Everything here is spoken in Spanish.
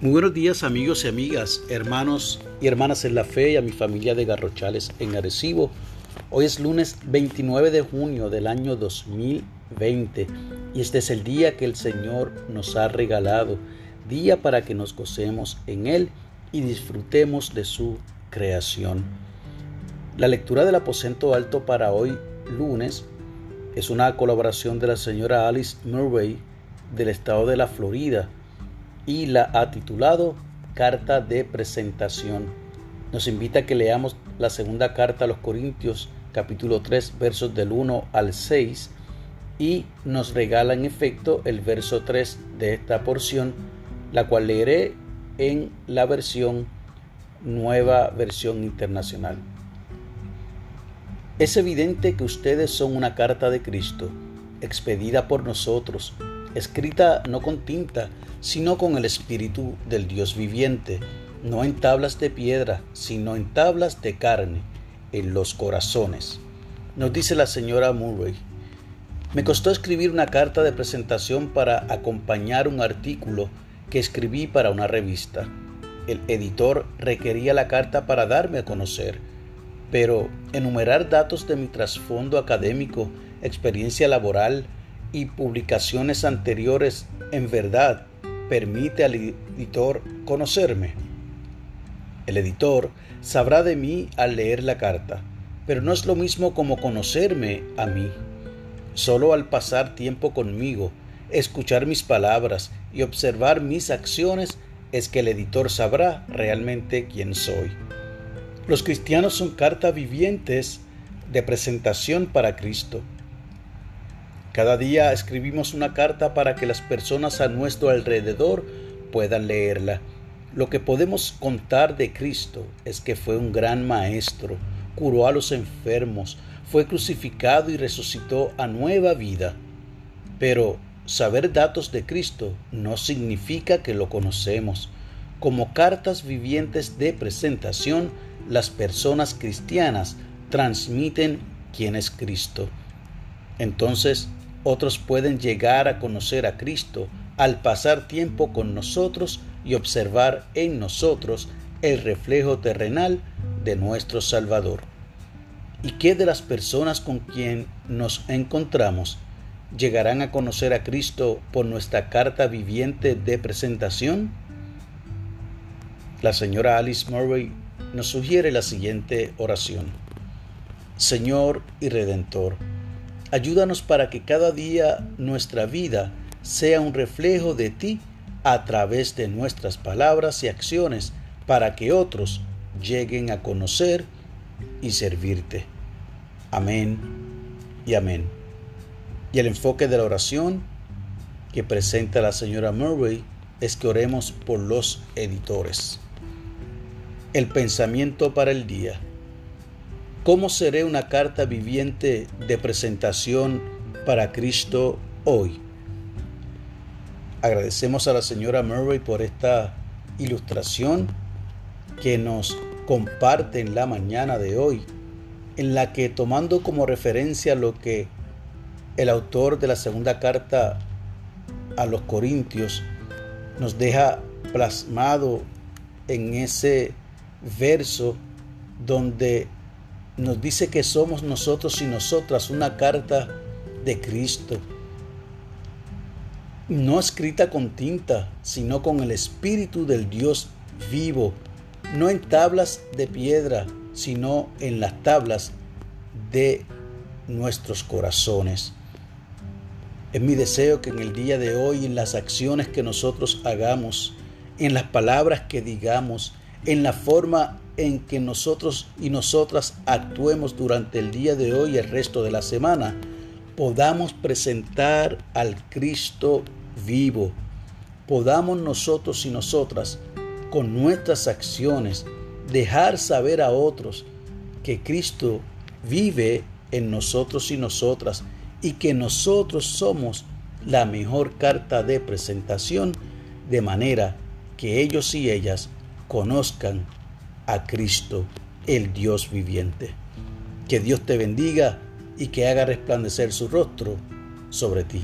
Muy buenos días amigos y amigas, hermanos y hermanas en la fe y a mi familia de Garrochales en Arecibo. Hoy es lunes 29 de junio del año 2020 y este es el día que el Señor nos ha regalado, día para que nos gocemos en Él y disfrutemos de su creación. La lectura del aposento alto para hoy lunes es una colaboración de la señora Alice Murray del estado de la Florida y la ha titulado Carta de Presentación. Nos invita a que leamos la segunda carta a los Corintios capítulo 3 versos del 1 al 6 y nos regala en efecto el verso 3 de esta porción, la cual leeré en la versión nueva versión internacional. Es evidente que ustedes son una carta de Cristo, expedida por nosotros, escrita no con tinta, sino con el Espíritu del Dios viviente, no en tablas de piedra, sino en tablas de carne, en los corazones. Nos dice la señora Murray. Me costó escribir una carta de presentación para acompañar un artículo que escribí para una revista. El editor requería la carta para darme a conocer, pero enumerar datos de mi trasfondo académico, experiencia laboral y publicaciones anteriores en verdad permite al editor conocerme. El editor sabrá de mí al leer la carta, pero no es lo mismo como conocerme a mí. Solo al pasar tiempo conmigo, escuchar mis palabras y observar mis acciones es que el editor sabrá realmente quién soy. Los cristianos son cartas vivientes de presentación para Cristo. Cada día escribimos una carta para que las personas a nuestro alrededor puedan leerla. Lo que podemos contar de Cristo es que fue un gran maestro, curó a los enfermos, fue crucificado y resucitó a nueva vida. Pero saber datos de Cristo no significa que lo conocemos. Como cartas vivientes de presentación, las personas cristianas transmiten quién es Cristo. Entonces, otros pueden llegar a conocer a Cristo al pasar tiempo con nosotros y observar en nosotros el reflejo terrenal de nuestro Salvador. ¿Y qué de las personas con quien nos encontramos llegarán a conocer a Cristo por nuestra carta viviente de presentación? La señora Alice Murray nos sugiere la siguiente oración. Señor y Redentor, Ayúdanos para que cada día nuestra vida sea un reflejo de ti a través de nuestras palabras y acciones para que otros lleguen a conocer y servirte. Amén y amén. Y el enfoque de la oración que presenta la señora Murray es que oremos por los editores. El pensamiento para el día. ¿Cómo seré una carta viviente de presentación para Cristo hoy? Agradecemos a la señora Murray por esta ilustración que nos comparte en la mañana de hoy, en la que tomando como referencia lo que el autor de la segunda carta a los Corintios nos deja plasmado en ese verso donde nos dice que somos nosotros y nosotras una carta de Cristo, no escrita con tinta, sino con el Espíritu del Dios vivo, no en tablas de piedra, sino en las tablas de nuestros corazones. Es mi deseo que en el día de hoy, en las acciones que nosotros hagamos, en las palabras que digamos, en la forma en que nosotros y nosotras actuemos durante el día de hoy y el resto de la semana, podamos presentar al Cristo vivo, podamos nosotros y nosotras con nuestras acciones dejar saber a otros que Cristo vive en nosotros y nosotras y que nosotros somos la mejor carta de presentación de manera que ellos y ellas conozcan a Cristo, el Dios viviente. Que Dios te bendiga y que haga resplandecer su rostro sobre ti.